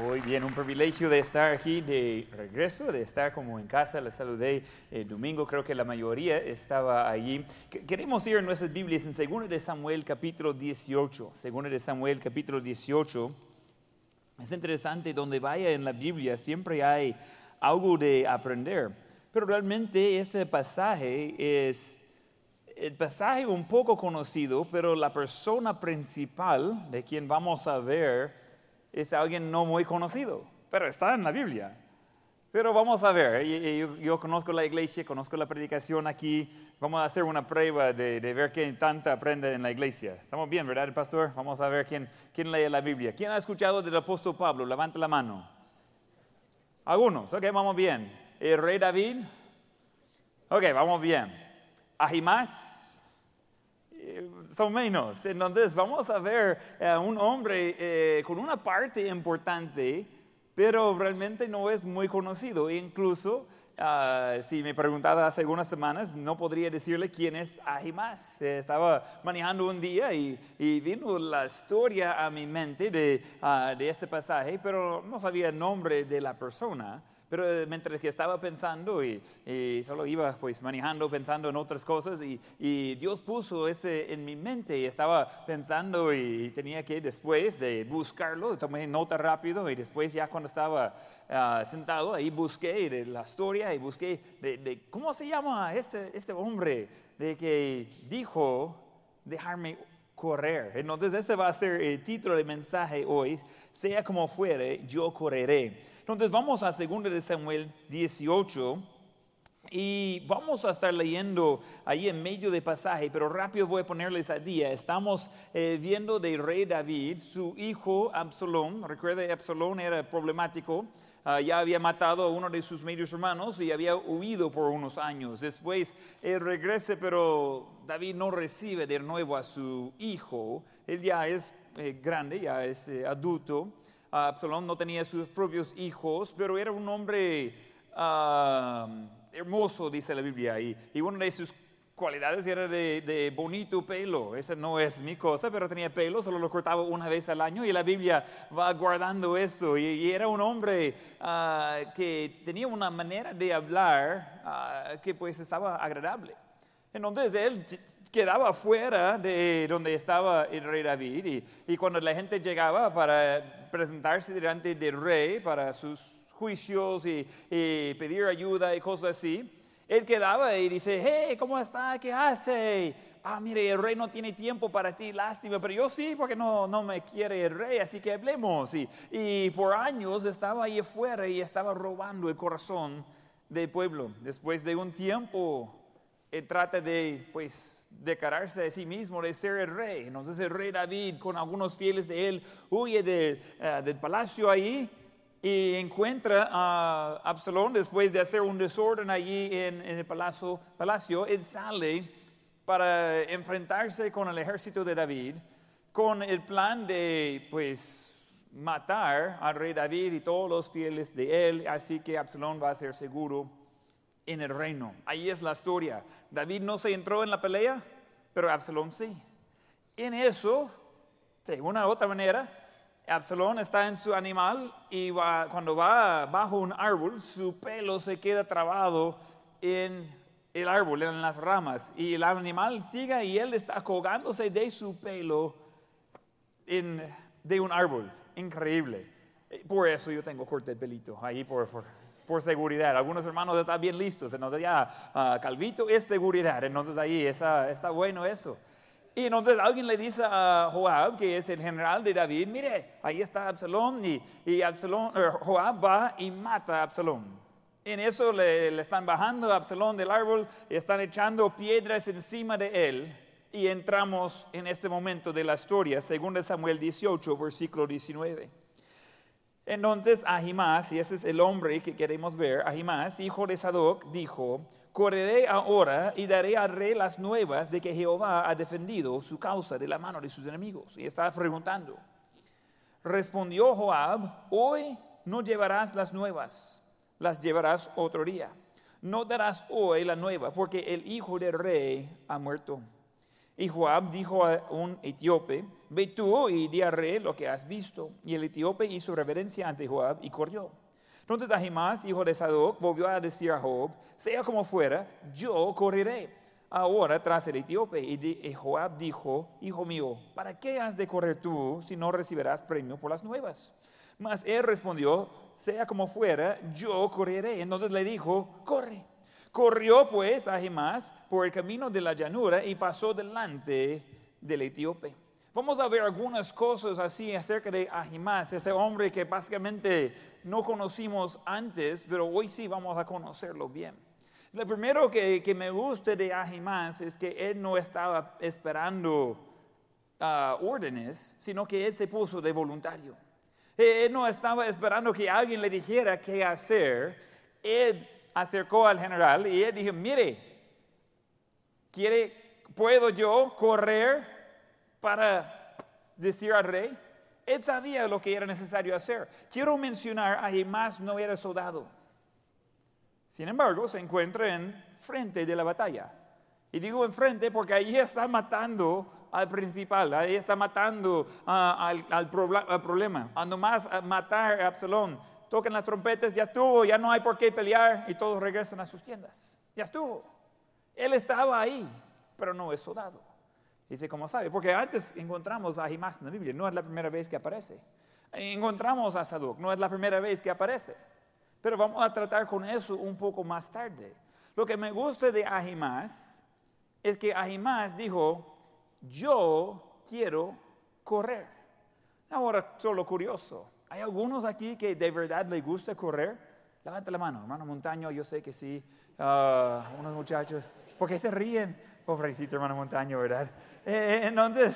Muy bien, un privilegio de estar aquí de regreso, de estar como en casa. Les saludé el domingo, creo que la mayoría estaba allí. Queremos ir en nuestras Biblias en 2 de Samuel capítulo 18. 2 de Samuel capítulo 18. Es interesante, donde vaya en la Biblia siempre hay algo de aprender. Pero realmente ese pasaje es el pasaje un poco conocido, pero la persona principal de quien vamos a ver es alguien no muy conocido, pero está en la Biblia. Pero vamos a ver, yo, conozco la iglesia, conozco la predicación aquí, vamos a hacer una prueba de, ver quién tanto aprende en la iglesia. Estamos bien, ¿verdad, pastor? Vamos a ver quién, quién lee la Biblia. ¿Quién ha escuchado del apóstol Pablo? Levante la mano. Algunos, ok, vamos bien. ¿El rey David? Ok, vamos bien. ¿Ahimás? Son menos. Entonces vamos a ver a un hombre eh, con una parte importante, pero realmente no es muy conocido. Incluso, ah, si me preguntaba hace algunas semanas, no podría decirle quién es Ahimás. estaba manejando un día y, vino la historia a mi mente de, uh, de este pasaje, pero no sabía el nombre de la persona. Pero eh, mientras que estaba pensando y, solo iba pues manejando, pensando en otras cosas y, Dios puso ese en mi mente y estaba pensando y tenía que después de buscarlo, tomé nota rápido y después ya cuando estaba ah, sentado ahí busqué de la historia y busqué de, cómo se llama este, este hombre de que dijo dejarme correr. Entonces ese va a ser el título del mensaje hoy, sea como fuere, yo correré. Entonces vamos a 2 de Samuel 18 y vamos a estar leyendo ahí en medio de pasaje, pero rápido voy a ponerles a día. Estamos eh, viendo del rey David, su hijo Absalón. Recuerda, Absalón era problemático. Ah, ya había matado a uno de sus medios hermanos y había huido por unos años. Después él regresa, pero David no recibe de nuevo a su hijo. Él ya es eh, grande, ya es eh, adulto. Absalón no tenía sus propios hijos, pero era un hombre ah, hermoso, dice la Biblia, y, una de sus cualidades era de, bonito pelo. Esa no es mi cosa, pero tenía pelo, solo lo cortaba una vez al año y la Biblia va guardando eso. Y, era un hombre ah, que tenía una manera de hablar ah, que pues estaba agradable. Entonces él quedaba fuera de donde estaba el rey David y, y, cuando la gente llegaba para presentarse delante del rey para sus juicios y, pedir ayuda y cosas así, él quedaba y dice, hey, ¿cómo está? ¿Qué hace? Ah, mire, el rey no tiene tiempo para ti, lástima, pero yo sí, porque no, no me quiere el rey, así que hablemos. Y, y por años estaba ahí afuera y estaba robando el corazón del pueblo. Después de un tiempo él trata de, pues, declararse a sí mismo de ser el rey. Entonces el rey David, con algunos fieles de él, huye eh, del palacio ahí y encuentra a Absalón después de hacer un desorden allí en, el palacio, palacio. Él sale para enfrentarse con el ejército de David, con el plan de, pues, matar al rey David y todos los fieles de él, así que Absalón va a ser seguro en el reino. Ahí es la historia. David no se entró en la pelea, pero Absalón sí. En eso, de una u otra manera, Absalón está en su animal y cuando va bajo un árbol, su pelo se queda trabado en el árbol, en las ramas, y el animal sigue y él está colgándose de su pelo de un árbol. Increíble. Por eso yo tengo corte de pelito ahí por, por seguridad. Algunos hermanos están bien listos, entonces ya uh, Calvito es seguridad, entonces ahí está bueno eso. Y entonces alguien le dice a Joab, que es el general de David, mire, ahí está Absalón y, y eh, Joab va y mata a Absalón. En eso le, le, están bajando a Absalón del árbol y están echando piedras encima de él. Y entramos en este momento de la historia, según Samuel 18, versículo 19. Entonces Ahimás, y ese es el hombre que queremos ver, Ahimás, hijo de Sadoc, dijo, correré ahora y daré al rey las nuevas de que Jehová ha defendido su causa de la mano de sus enemigos. Y estaba preguntando. Respondió Joab, hoy no llevarás las nuevas, las llevarás otro día. No darás hoy la nueva, porque el hijo del rey ha muerto. Y Joab dijo a un etíope, ve tú y di al rey lo que has visto. Y el etíope hizo reverencia ante Joab y corrió. Entonces Ahimás, hijo de Sadoc, volvió a decir a Joab, sea como fuera, yo correré ahora tras el etíope. Y Joab dijo, hijo mío, ¿para qué has de correr tú si no recibirás premio por las nuevas? Mas él respondió, sea como fuera, yo correré. Entonces le dijo, corre. Corrió pues Ahimás por el camino de la llanura y pasó delante del etíope. Vamos a ver algunas cosas así acerca de Ahimás, ese hombre que básicamente no conocimos antes, pero hoy sí vamos a conocerlo bien. Lo primero que, me gusta de Ahimás es que él no estaba esperando ah, órdenes, sino que él se puso de voluntario. Él no estaba esperando que alguien le dijera qué hacer. Él acercó al general y él dijo, mire, ¿quiere, ¿puedo yo correr para decir al rey? Él sabía lo que era necesario hacer. Quiero mencionar, más no era soldado. Sin embargo, se encuentra en frente de la batalla. Y digo enfrente porque ahí está matando al principal, ahí está matando al, al, problema. Ando más a matar a Absalón toquen las trompetas, ya estuvo, ya no hay por qué pelear y todos regresan a sus tiendas. Ya estuvo. Él estaba ahí, pero no es soldado. Dice, ¿cómo sabe? Porque antes encontramos a Jimás en la Biblia, no es la primera vez que aparece. Encontramos a Sadoc, no es la primera vez que aparece. Pero vamos a tratar con eso un poco más tarde. Lo que me gusta de Ahimás es que Ahimás dijo, yo quiero correr. Ahora, solo curioso, ¿Hay algunos aquí que de verdad les gusta correr? Levanta la mano, hermano Montaño, yo sé que sí. Uh, unos muchachos, porque se ríen. Pobrecito hermano Montaño, ¿verdad? Eh, eh, entonces,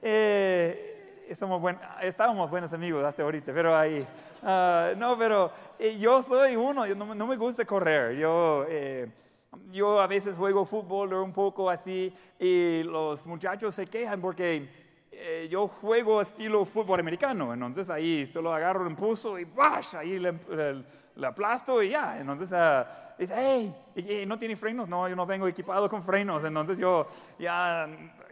eh, somos buen, estábamos buenos amigos hasta ahorita, pero ahí. Uh, no, pero eh, yo soy uno, yo no, no, me gusta correr. Yo, yo a veces juego fútbol un poco así y los muchachos se quejan porque eh, yo juego estilo fútbol americano, entonces ahí solo agarro el impulso y ¡bash! ahí le, aplasto y ya. Entonces uh, dice, hey, ¿no tiene frenos? No, yo no vengo equipado con frenos, entonces yo ya,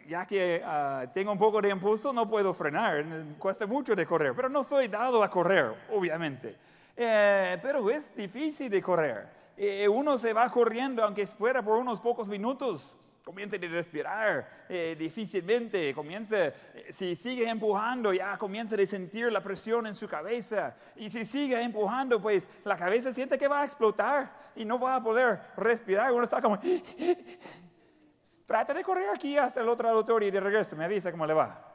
ya que uh, tengo un poco de impulso no puedo frenar, cuesta mucho de correr, pero no soy dado a correr, obviamente. Eh, pero es difícil de correr. Eh, uno se va corriendo, aunque fuera por unos pocos minutos, comienza a respirar eh, difícilmente, comienza, eh, si sigue empujando, ya comienza a sentir la presión en su cabeza. Y si sigue empujando, pues la cabeza siente que va a explotar y no va a poder respirar. Uno está como, trata de correr aquí hasta el otro auditorio y de regreso, me avisa cómo le va.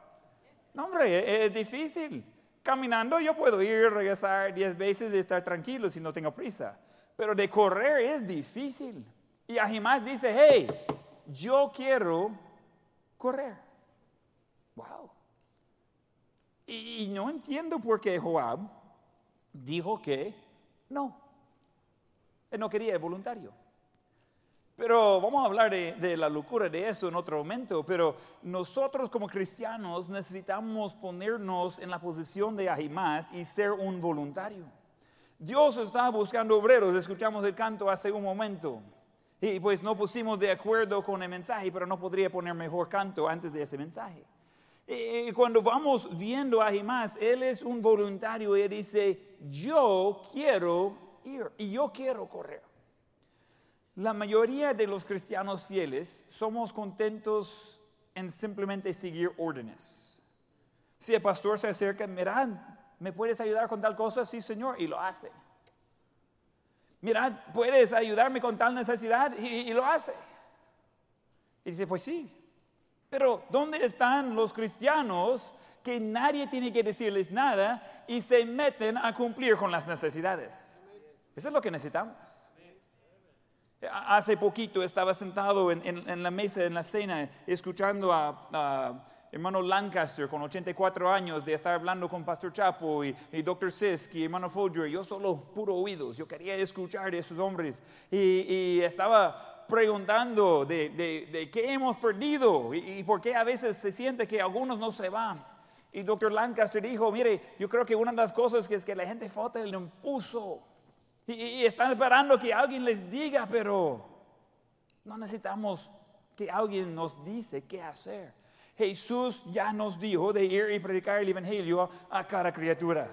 No, hombre, e-, es, difícil. Caminando yo puedo ir, regresar diez veces y estar tranquilo si no tengo prisa. Pero de correr es difícil. Y Ajimás dice, hey, yo quiero correr. Wow. Y, no entiendo por qué Joab dijo que no. Él no quería el voluntario. Pero vamos a hablar de, la locura de eso en otro momento. Pero nosotros como cristianos necesitamos ponernos en la posición de Ahimás y ser un voluntario. Dios está buscando obreros. Escuchamos el canto hace un momento. Y pues no pusimos de acuerdo con el mensaje, pero no podría poner mejor canto antes de ese mensaje. Y cuando vamos viendo a Jimás, él es un voluntario y él dice, yo quiero ir y yo quiero correr. La mayoría de los cristianos fieles somos contentos en simplemente seguir órdenes. Si el pastor se acerca, mirad, ¿me puedes ayudar con tal cosa? Sí, Señor, y lo hace. Mira, ¿puedes ayudarme con tal necesidad? Y, lo hace. Y dice, pues sí. Pero ¿dónde están los cristianos que nadie tiene que decirles nada y se meten a cumplir con las necesidades? Eso es lo que necesitamos. Hace poquito estaba sentado en, la mesa, en la cena, escuchando a hermano Lancaster con 84 años de estar hablando con Pastor Chapo y, y Dr. Sisk y hermano Folger, yo solo puro oídos, yo quería escuchar de esos hombres y, estaba preguntando de, qué hemos perdido y, por qué a veces se siente que algunos no se van. Y Dr. Lancaster dijo, mire, yo creo que una de las cosas que es que la gente falta el impulso y, y están esperando que alguien les diga, pero no necesitamos que alguien nos dice qué hacer. Jesús ya nos dijo de ir y predicar el Evangelio a cada criatura.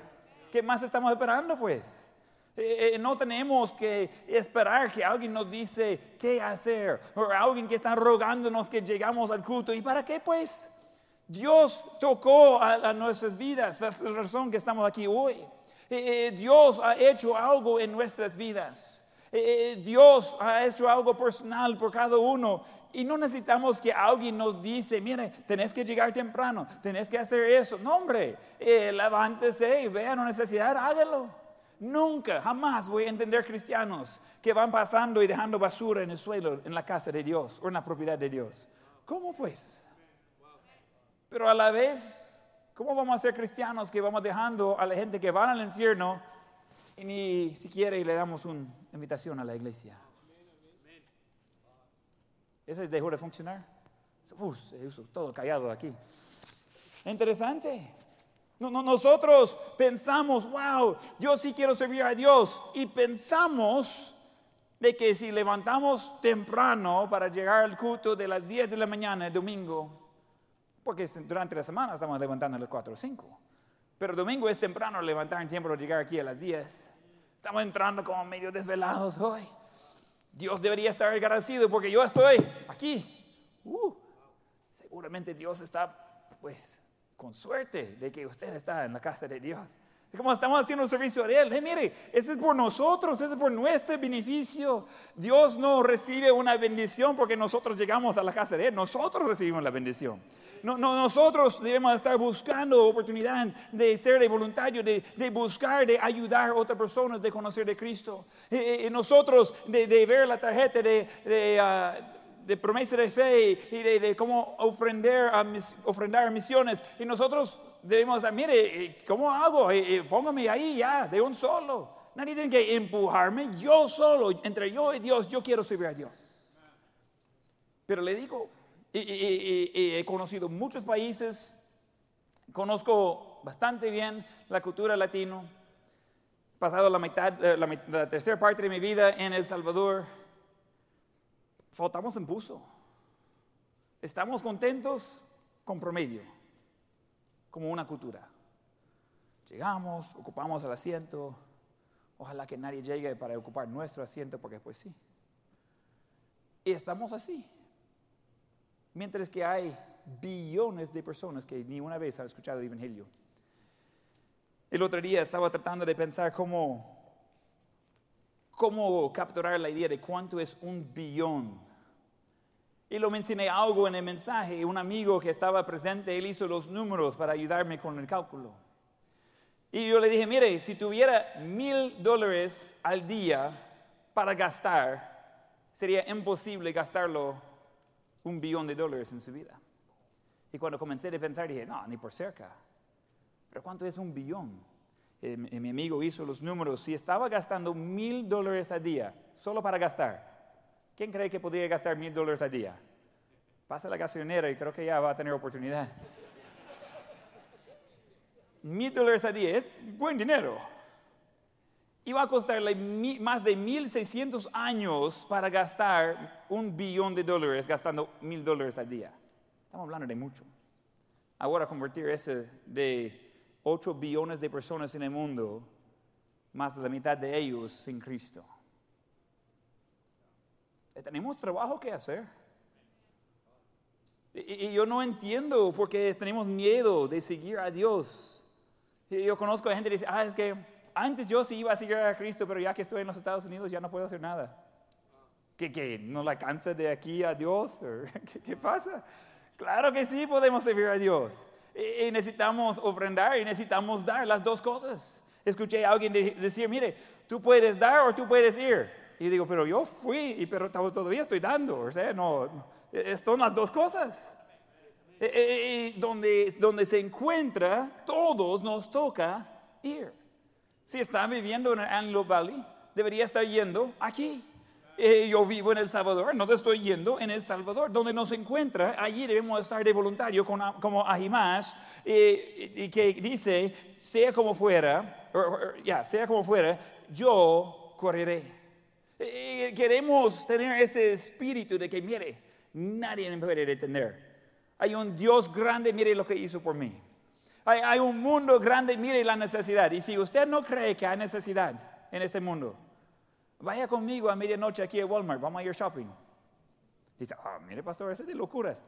¿Qué más estamos esperando pues? Eh, eh, no tenemos que esperar que alguien nos dice qué hacer o alguien que está rogándonos que llegamos al culto. ¿Y para qué pues? Dios tocó a, nuestras vidas, la razón que estamos aquí hoy. Eh, Dios ha hecho algo en nuestras vidas. Dios ha hecho algo personal por cada uno. Y no necesitamos que alguien nos dice, mire, tenés que llegar temprano, tenés que hacer eso. No, hombre, levántese y vea la necesidad, hágalo. Nunca, jamás voy a entender cristianos que van pasando y dejando basura en el suelo en la casa de Dios o en la propiedad de Dios. ¿Cómo pues? Pero a la vez, ¿cómo vamos a ser cristianos que vamos dejando a la gente que van al infierno y ni siquiera le damos una invitación a la iglesia? ¿Eso dejó de funcionar? Uf, se todo callado aquí. Interesante. No, nosotros pensamos, wow, yo sí quiero servir a Dios. Y pensamos de que si levantamos temprano para llegar al culto de las 10 de la mañana el domingo, porque durante la semana estamos levantando a las 4 o 5, pero domingo es temprano levantar en tiempo para llegar aquí a las 10. Estamos entrando como medio desvelados hoy. Dios debería estar agradecido porque yo estoy aquí. Uh, seguramente Dios está, pues, con suerte de que usted está en la casa de Dios. Como estamos haciendo un servicio de Él. mire, ese es por nosotros, ese es por nuestro beneficio. Dios no recibe una bendición porque nosotros llegamos a la casa de Él. Nosotros recibimos la bendición. No, no, nosotros debemos estar buscando oportunidad de ser de voluntario, de, de, buscar, de ayudar a otras personas de conocer de Cristo. Y, eh, eh, nosotros de, ver la tarjeta de, de ah, de promesa de fe y de, cómo ofrendar a, ofrendar misiones. Y nosotros debemos, mire, eh, ¿cómo hago? Eh, eh, póngame ahí ya, de un solo. Nadie tiene que empujarme, yo solo, entre yo y Dios, yo quiero servir a Dios. Pero le digo, he conocido muchos países, conozco bastante bien la cultura latino, pasado la mitad, la, la tercera parte de mi vida en El Salvador faltamos buzo. Estamos contentos con promedio, como una cultura. Llegamos, ocupamos el asiento, ojalá que nadie llegue para ocupar nuestro asiento, porque pues sí. Y estamos así. Mientras que hay billones de personas que ni una vez han escuchado el Evangelio. El otro día estaba tratando de pensar cómo, cómo capturar la idea de cuánto es un billón y lo mencioné algo en el mensaje. Un amigo que estaba presente, él hizo los números para ayudarme con el cálculo. Y yo le dije, mire, si tuviera mil dólares al día para gastar, sería imposible gastarlo un billón de dólares en su vida. Y cuando comencé a pensar, dije, no, ni por cerca. Pero ¿cuánto es un billón? Y mi amigo hizo los números. Si estaba gastando mil dólares al día, solo para gastar, ¿Quién cree que podría gastar mil dólares al día? Pasa la gasolinera y creo que ya va a tener oportunidad. mil dólares al día es buen dinero. Y va a costarle más de 1.600 años para gastar un billón de dólares gastando mil dólares al día. Estamos hablando de mucho. Ahora convertir ese de 8 billones de personas en el mundo, más de la mitad de ellos sin Cristo. Eh, tenemos trabajo que hacer. Y, yo no entiendo por qué tenemos miedo de seguir a Dios. yo conozco a gente que dice, ah, es que antes yo sí iba a seguir a Cristo, pero ya que estoy en los Estados Unidos ya no puedo hacer nada. ¿Qué, qué? ¿No la alcanza de aquí a Dios? ¿Qué, ¿Qué, pasa? Claro que sí podemos servir a Dios. Y, necesitamos ofrendar y necesitamos dar las dos cosas. Escuché a alguien decir, mire, tú puedes dar o tú puedes ir. Y digo, pero yo fui, y pero todavía estoy dando. O sea, no, son las dos cosas. Eh, eh, eh, donde, donde se encuentra, todos nos toca ir. Si está viviendo en Anlo Valley, debería estar yendo aquí. yo vivo en El Salvador, no te estoy yendo en El Salvador. Donde nos encuentra, allí debemos estar de voluntario como Ahimás, y que dice, sea como fuera, ya, sea como fuera, yo correré. queremos tener ese espíritu de que, mire, Nadie me puede detener. Hay un Dios grande, mire lo que hizo por mí. Hay, un mundo grande, mire la necesidad. Y si usted no cree que hay necesidad en ese mundo, vaya conmigo a medianoche aquí a Walmart, vamos a ir shopping. Dice, ah, mire pastor, eso es de locuras.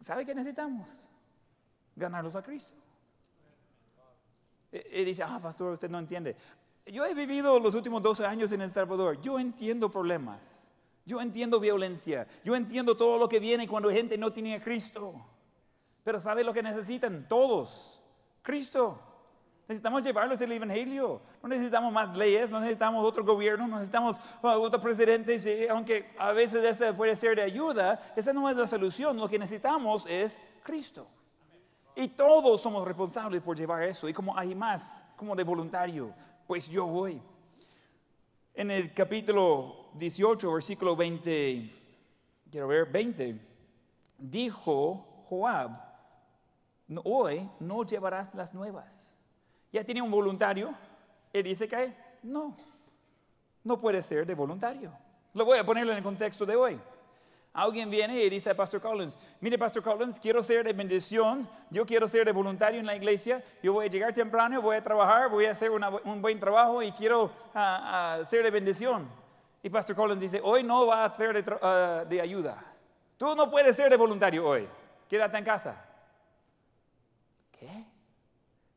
¿Sabe qué necesitamos? Ganarlos a Cristo. Y, dice, ah, pastor, usted no entiende. Yo he vivido los últimos 12 años en El Salvador. Yo entiendo problemas. Yo entiendo violencia. Yo entiendo todo lo que viene cuando gente no tiene a Cristo. Pero ¿sabe lo que necesitan? Todos. Cristo. Necesitamos llevarlos el Evangelio. No necesitamos más leyes, no necesitamos otro gobierno, no necesitamos otro presidente. Aunque a veces ese puede ser de ayuda, esa no es la solución. Lo que necesitamos es Cristo. Y todos somos responsables por llevar eso. Y como hay más, como de voluntario, pues yo voy. En el capítulo 18, versículo 20, quiero ver, 20, dijo Joab, hoy no llevarás las nuevas. Ya tiene un voluntario. Él dice que no, no puede ser de voluntario. Lo voy a poner en el contexto de hoy. Alguien viene y dice a Pastor Collins, mire Pastor Collins, quiero ser de bendición, yo quiero ser de voluntario en la iglesia, yo voy a llegar temprano, voy a trabajar, voy a hacer un buen trabajo y quiero ah, ah, ser de bendición. Y Pastor Collins dice, hoy no va a ser de, ah, de ayuda. Tú no puedes ser de voluntario hoy, quédate en casa. ¿Qué?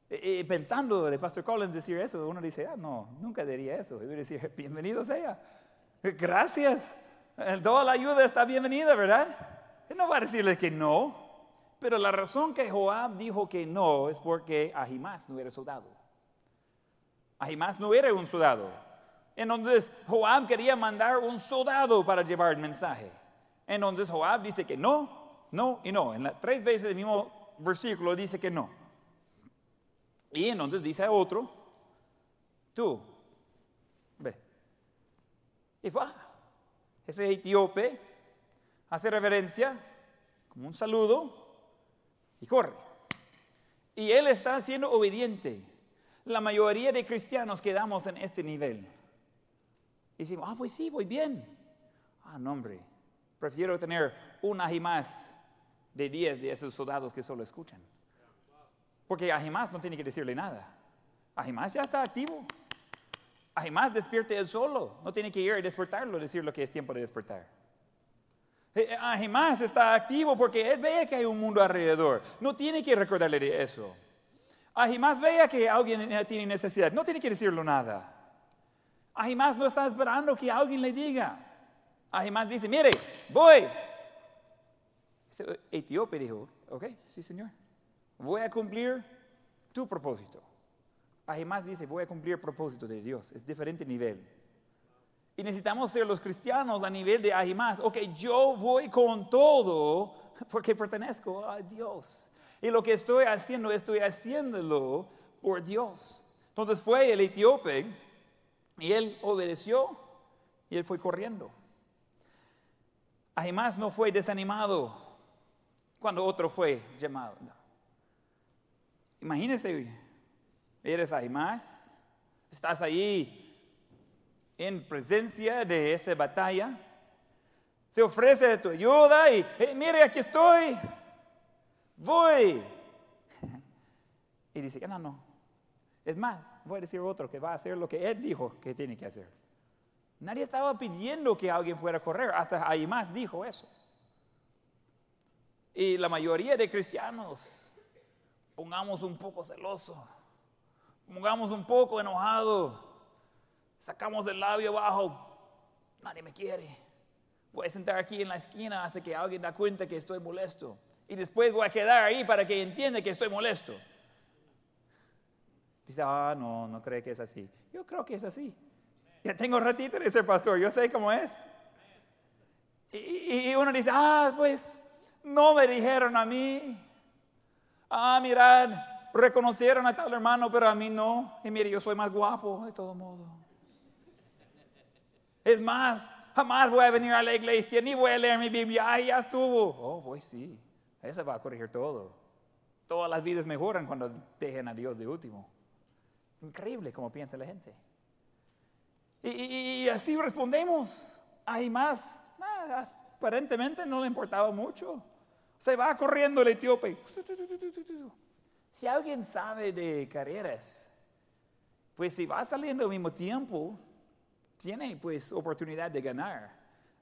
Y pensando de Pastor Collins decir eso, uno dice, ah, no, nunca diría eso. Y voy a decir, bienvenido sea. Gracias. Toda la ayuda está bienvenida, ¿verdad? Él no va a decirle que no, pero la razón que Joab dijo que no es porque Ahimás no era soldado. Ahimás no era un soldado. Entonces Joab quería mandar un soldado para llevar el mensaje. Entonces Joab dice que no, no y no. En la, tres veces el mismo versículo dice que no. Y entonces dice a otro, tú, ve. Y va ese etíope hace reverencia como un saludo y corre. Y él está siendo obediente. La mayoría de cristianos quedamos en este nivel. Y decimos, ah, pues sí, voy bien. Ah, no, hombre, prefiero tener una y más de 10 de esos soldados que solo escuchan. Porque Ahimás no tiene que decirle nada. Ahimás ya está activo. Además, despierte él solo. No tiene que ir a despertarlo, decir lo que es tiempo de despertar. Eh, eh, Además, está activo porque él ve que hay un mundo alrededor. No tiene que recordarle de eso. Además, vea que alguien eh, tiene necesidad. No tiene que decirlo nada. Además, no está esperando que alguien le diga. Además, dice: Mire, voy. Etíope dijo: Ok, sí, señor. Voy a cumplir tu propósito. Además dice, voy a cumplir el propósito de Dios. Es diferente nivel. Y necesitamos ser los cristianos a nivel de Ahimás. Ok, yo voy con todo porque pertenezco a Dios. Y lo que estoy haciendo, estoy haciéndolo por Dios. Entonces fue el etíope y él obedeció y él fue corriendo. Ahimás no fue desanimado cuando otro fue llamado. Imagínense eres ahí más, estás ahí en presencia de esa batalla, se ofrece tu ayuda y, mire, aquí estoy, voy. Y dice, no, no, es más, voy a decir otro que va a hacer lo que él dijo que tiene que hacer. Nadie estaba pidiendo que alguien fuera a correr, hasta ahí más dijo eso. Y la mayoría de cristianos, pongamos un poco celoso pongamos un poco enojado, sacamos el labio abajo, nadie me quiere. Voy a sentar aquí en la esquina hasta que alguien da cuenta que estoy molesto. Y después voy a quedar ahí para que entienda que estoy molesto. Dice, ah, no, no cree que es así. Yo creo que es así. Ya tengo ratito de ser pastor, yo sé cómo es. Y, y uno dice, ah, pues no me dijeron a mí. Ah, mirad, reconocieron a tal hermano, pero a mí no. Y mire, yo soy más guapo de todo modo. Es más, jamás voy a venir a la iglesia, ni voy a leer mi Biblia. Ay, ya estuvo. Oh, pues sí, eso va a corregir todo. Todas las vidas mejoran cuando dejen a Dios de último. Increíble como piensa la gente. Y, así respondemos. Hay más, aparentemente no le importaba mucho. Se va corriendo el etíope. Si alguien sabe de carreras, pues si va saliendo al mismo tiempo, tiene pues oportunidad de ganar.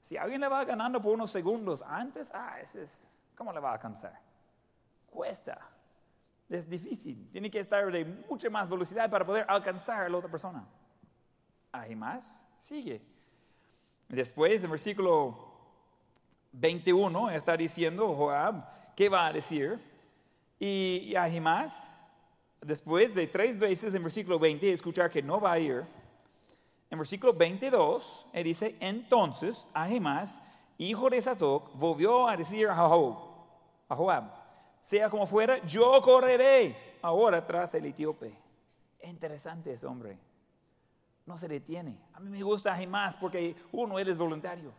Si alguien le va ganando por unos segundos antes, ah, ese es, ¿cómo le va a alcanzar? Cuesta. Es difícil. Tiene que estar de mucha más velocidad para poder alcanzar a la otra persona. Hay más. Sigue. Después, en versículo 21, está diciendo Joab, ¿qué va a decir? Y, y más después de tres veces en versículo 20, escuchar que no va a ir, en versículo 22, él dice, entonces Ahimás, hijo de Sadoc, volvió a decir a Joab, Joab, sea como fuera, yo correré ahora tras el etíope. Interesante ese hombre. No se detiene. A mí me gusta Ahimás porque uno, él es voluntario.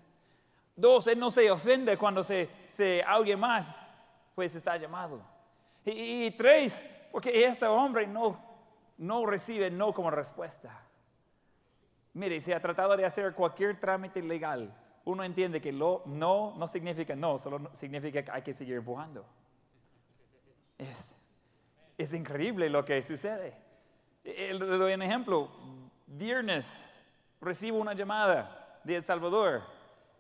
Dos, él no se ofende cuando se, se alguien más pues está llamado. Y, tres, porque este hombre no, no recibe no como respuesta. Mire, si ha tratado de hacer cualquier trámite legal, uno entiende que lo, no no significa no, solo significa que hay que seguir empujando. Es, es increíble lo que sucede. Le doy un ejemplo. Viernes recibo una llamada de El Salvador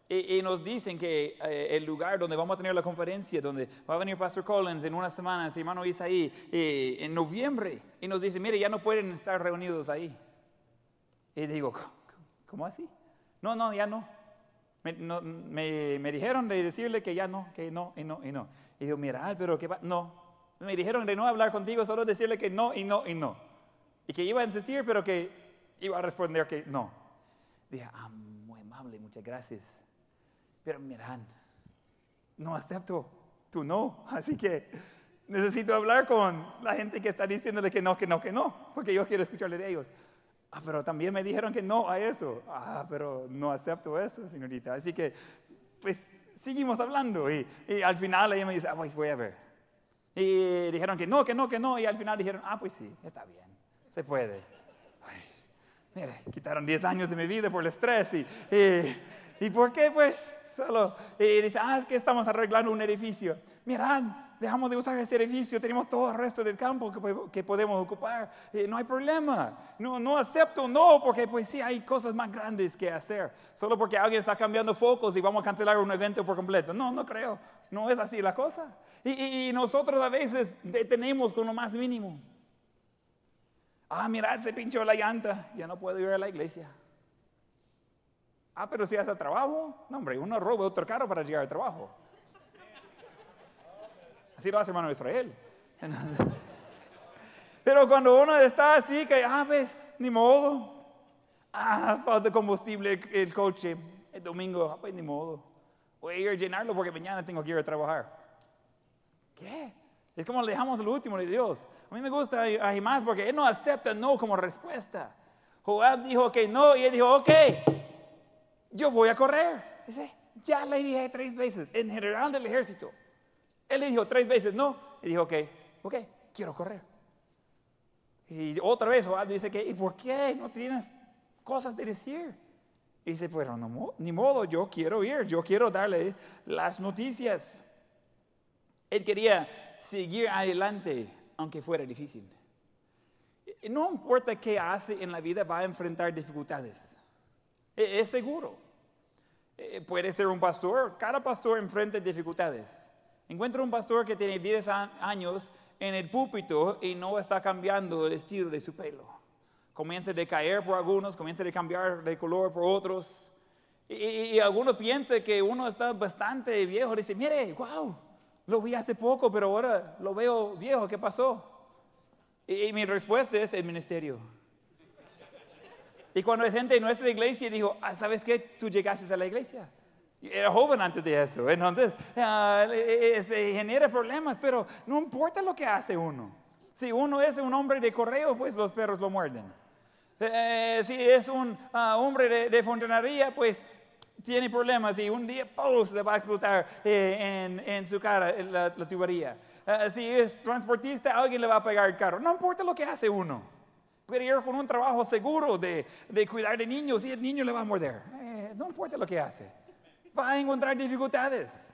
y, nos dicen que eh, el lugar donde vamos a tener la conferencia, donde va a venir Pastor Collins en unas semanas, hermano Isaí, eh, en noviembre, y nos dicen, mire, ya no pueden estar reunidos ahí. Y digo, ¿cómo así? No, no, ya no. Me, me, dijeron de decirle que ya no, que no, y no, y no. Y digo, mira, pero ¿qué va? No. Me dijeron de no hablar contigo, solo decirle que no, y no, y no. Y que iba a insistir, pero que iba a responder que no. Dije, ah, muy amable, muchas gracias. Pero miran, no acepto tu no. Así que necesito hablar con la gente que está diciéndole que no, que no, que no, porque yo quiero escucharle de ellos. Ah, pero también me dijeron que no a eso. Ah, pero no acepto eso, señorita. Así que, pues, seguimos hablando. Y, al final ella me dice, ah, pues voy a ver. Y dijeron que no, que no, que no. Y al final dijeron, ah, pues sí, está bien, se puede. mire, quitaron 10 años de mi vida por el estrés. Y, y, ¿y por qué? Pues, solo. Y dice, ah, es que estamos arreglando un edificio. Mirad, dejamos de usar ese edificio, tenemos todo el resto del campo que, podemos ocupar, no hay problema. No, no acepto, no, porque pues sí hay cosas más grandes que hacer. Solo porque alguien está cambiando focos y vamos a cancelar un evento por completo. No, no creo. No es así la cosa. Y, nosotros a veces detenemos con lo más mínimo. Ah, mirad, se pinchó la llanta, ya no puedo ir a la iglesia. Ah, pero si hace trabajo, no hombre, uno roba otro carro para llegar al trabajo. Así lo hace hermano Israel. Pero cuando uno está así, que, ah, ves, ni modo. Ah, falta combustible el coche. El domingo, ah, pues ni modo. Voy a ir a llenarlo porque mañana tengo que ir a trabajar. ¿Qué? Es como le dejamos el último de Dios. A mí me gusta a más porque él no acepta no como respuesta. Joab dijo que no y él dijo, ok, yo voy a correr. Dice, ya le dije tres veces, en general del ejército. Él le dijo tres veces no. Y dijo, ok, ok, quiero correr. Y otra vez Joab dice que, ¿y por qué no tienes cosas de decir? Y dice, pues no, ni modo, yo quiero ir, yo quiero darle las noticias. Él quería seguir adelante, aunque fuera difícil. No importa qué hace en la vida, va a enfrentar dificultades. E, es seguro. E, puede ser un pastor, cada pastor enfrenta dificultades. Encuentra un pastor que tiene 10 años en el púlpito y no está cambiando el estilo de su pelo. Comienza a decaer por algunos, comienza a cambiar de color por otros. Y, algunos piensan que uno está bastante viejo. Dice, mire, wow, lo vi hace poco, pero ahora lo veo viejo, ¿qué pasó? Y, mi respuesta es el ministerio. Y cuando hay gente en nuestra iglesia dijo, ah, ¿sabes qué? Tú llegaste a la iglesia. Era joven antes de eso, entonces ah, se genera problemas, pero no importa lo que hace uno. Si uno es un hombre de correo, pues los perros lo muerden. Eh, si es un ah, hombre de, de, fontanería, pues tiene problemas y un día post le va a explotar eh, en, su cara la, tubería. Ah, si es transportista, alguien le va a pegar el carro. No importa lo que hace uno. Puede ir con un trabajo seguro de, de cuidar de niños y el niño le va a morder. Eh, no importa lo que hace. va a encontrar dificultades.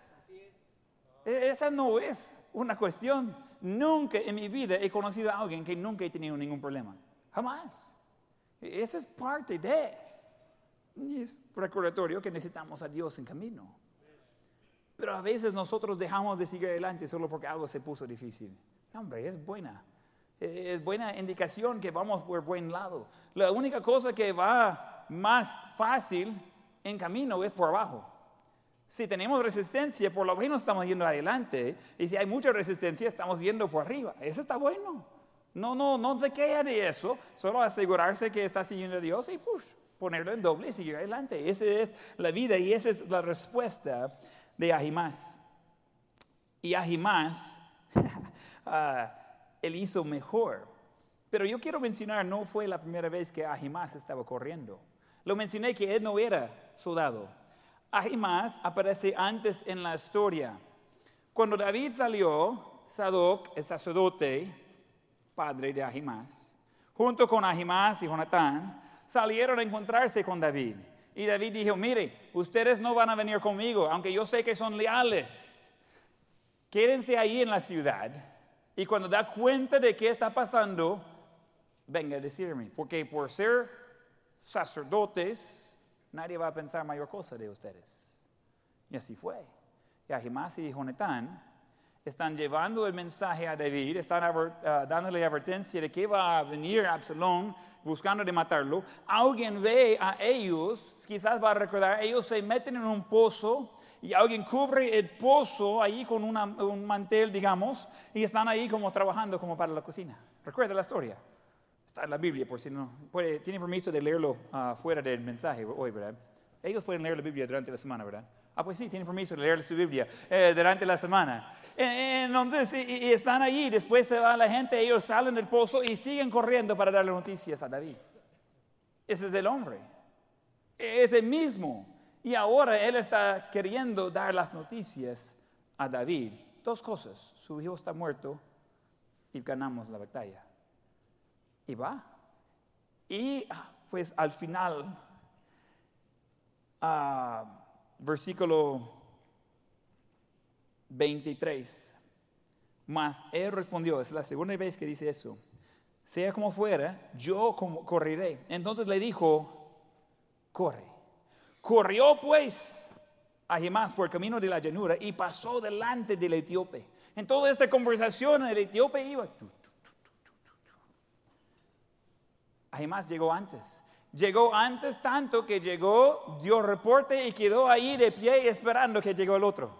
E- Esa no es una cuestión. Nunca en mi vida he conocido a alguien que nunca he tenido ningún problema. Jamás. E- Esa es parte de. Es recordatorio que necesitamos a Dios en camino. Pero a veces nosotros dejamos de seguir adelante solo porque algo se puso difícil. No, hombre, es buena. Eh, Es buena indicación que vamos por buen lado. La única cosa que va más fácil en camino es por abajo. Si tenemos resistencia, por lo menos estamos yendo adelante. Y si hay mucha resistencia, estamos yendo por arriba. Eso está bueno. No, no, no se queda de eso. Solo asegurarse que está siguiendo a Dios y push, ponerlo en doble y seguir adelante. Esa es la vida y esa es la respuesta de Ahimás. Y Ahimás, ah, él hizo mejor. Pero yo quiero mencionar, no fue la primera vez que Ahimás estaba corriendo. Lo mencioné que él no era soldado. Ahimás aparece antes en la historia. Cuando David salió, Sadoc, el sacerdote, padre de Ahimás, junto con Ahimás y Jonatán, salieron a encontrarse con David. Y David dijo, mire, ustedes no van a venir conmigo, aunque yo sé que son leales. Quédense ahí en la ciudad y cuando da cuenta de qué está pasando, venga a decirme, porque por ser sacerdotes, nadie va a pensar mayor cosa de ustedes. Y así fue. Y Ahimás y Jonatán están llevando el mensaje a David, están ah, dándole advertencia de que va a venir Absalón buscando de matarlo. Alguien ve a ellos, quizás va a recordar, ellos se meten en un pozo y alguien cubre el pozo ahí con un mantel, digamos, y están ahí como trabajando como para la cocina. Recuerda la historia. Está en la Biblia, por si no. Puede, tiene permiso de leerlo ah, fuera del mensaje hoy, ¿verdad? Ellos pueden leer la Biblia durante la semana, ¿verdad? Ah, pues sí, tienen permiso de leer su Biblia eh, durante la semana. Eh, Entonces, y, y están allí, después se va la gente, ellos salen del pozo y siguen corriendo para darle noticias a David. Ese es el hombre. Es el mismo. Y ahora él está queriendo dar las noticias a David. Dos cosas. Su hijo está muerto y ganamos la batalla. Y va. Y ah, pues al final, ah, versículo 23. Mas él respondió, es la segunda vez que dice eso, sea como fuera, yo correré. Entonces le dijo, corre. Corrió pues Ahimás por el camino de la llanura y pasó delante del etíope. En toda esta conversación el etíope iba. Ahimás llegó antes. Llegó antes tanto que llegó, dio reporte y quedó ahí de pie esperando que llegó el otro.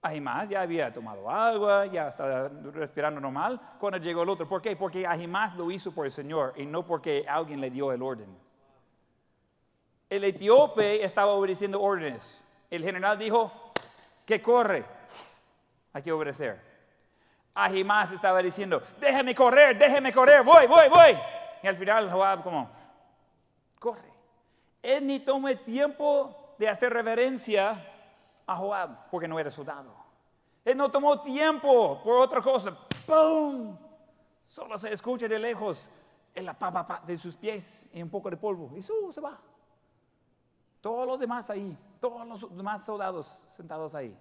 Ahimás ya había tomado agua, ya estaba respirando normal cuando llegó el otro. ¿Por qué? Porque Ahimás lo hizo por el Señor y no porque alguien le dio el orden. El etíope estaba obedeciendo órdenes. El general dijo que corre. Hay que obedecer. Ahimás estaba diciendo, déjeme correr, déjeme correr, voy, voy, voy. Y al final Joab como, corre. Él ni tomó tiempo de hacer reverencia a Joab porque no era soldado. Él no tomó tiempo por otra cosa. ¡Pum! Solo se escucha de lejos el pa, pa, pa de sus pies y un poco de polvo. Y su, se va. Todos los demás ahí, todos los demás soldados sentados ahí.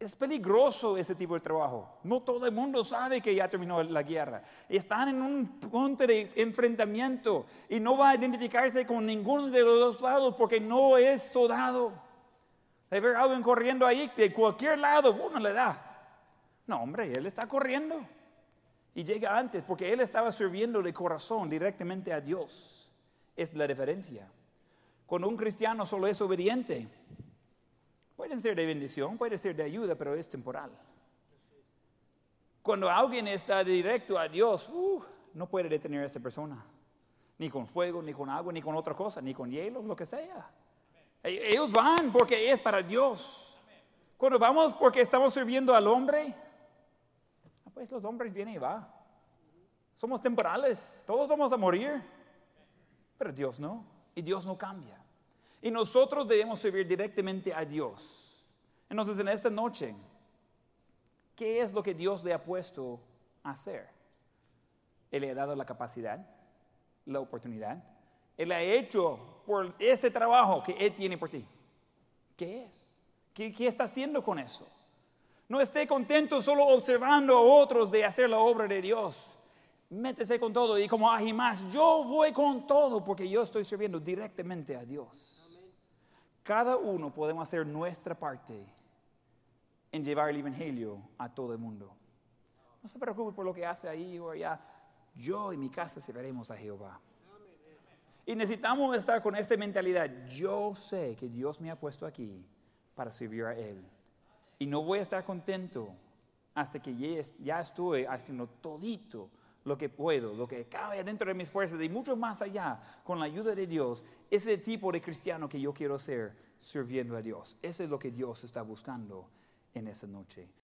Es peligroso ese tipo de trabajo. No todo el mundo sabe que ya terminó la guerra. Están en un punto de enfrentamiento y no va a identificarse con ninguno de los dos lados porque no es soldado. De ver a alguien corriendo ahí de cualquier lado, uno le da. No, hombre, él está corriendo. Y llega antes porque él estaba sirviendo de corazón directamente a Dios. Es la diferencia. Cuando un cristiano solo es obediente, pueden ser de bendición, puede ser de ayuda, pero es temporal. Cuando alguien está directo a Dios, uh, no puede detener a esa persona. Ni con fuego, ni con agua, ni con otra cosa, ni con hielo, lo que sea. E- Ellos van porque es para Dios. Cuando vamos porque estamos sirviendo al hombre, ah, pues los hombres vienen y van. Somos temporales, todos vamos a morir. Pero Dios no, y Dios no cambia. Y nosotros debemos servir directamente a Dios. Entonces en esta noche, ¿qué es lo que Dios le ha puesto a hacer? Él le ha dado la capacidad, la oportunidad. Él ha hecho por ese trabajo que Él tiene por ti. ¿Qué es? ¿Qué, qué está haciendo con eso? No esté contento solo observando a otros de hacer la obra de Dios. Métese con todo y como Ahimás, yo voy con todo porque yo estoy sirviendo directamente a Dios. Cada uno podemos hacer nuestra parte en llevar el Evangelio a todo el mundo. No se preocupe por lo que hace ahí o allá. Yo y mi casa serviremos a Jehová. Y necesitamos estar con esta mentalidad. Yo sé que Dios me ha puesto aquí para servir a Él. Y no voy a estar contento hasta que ya estoy haciendo todito lo que puedo, lo que cabe dentro de mis fuerzas y mucho más allá, con la ayuda de Dios, ese tipo de cristiano que yo quiero ser sirviendo a Dios. Eso es lo que Dios está buscando en esa noche.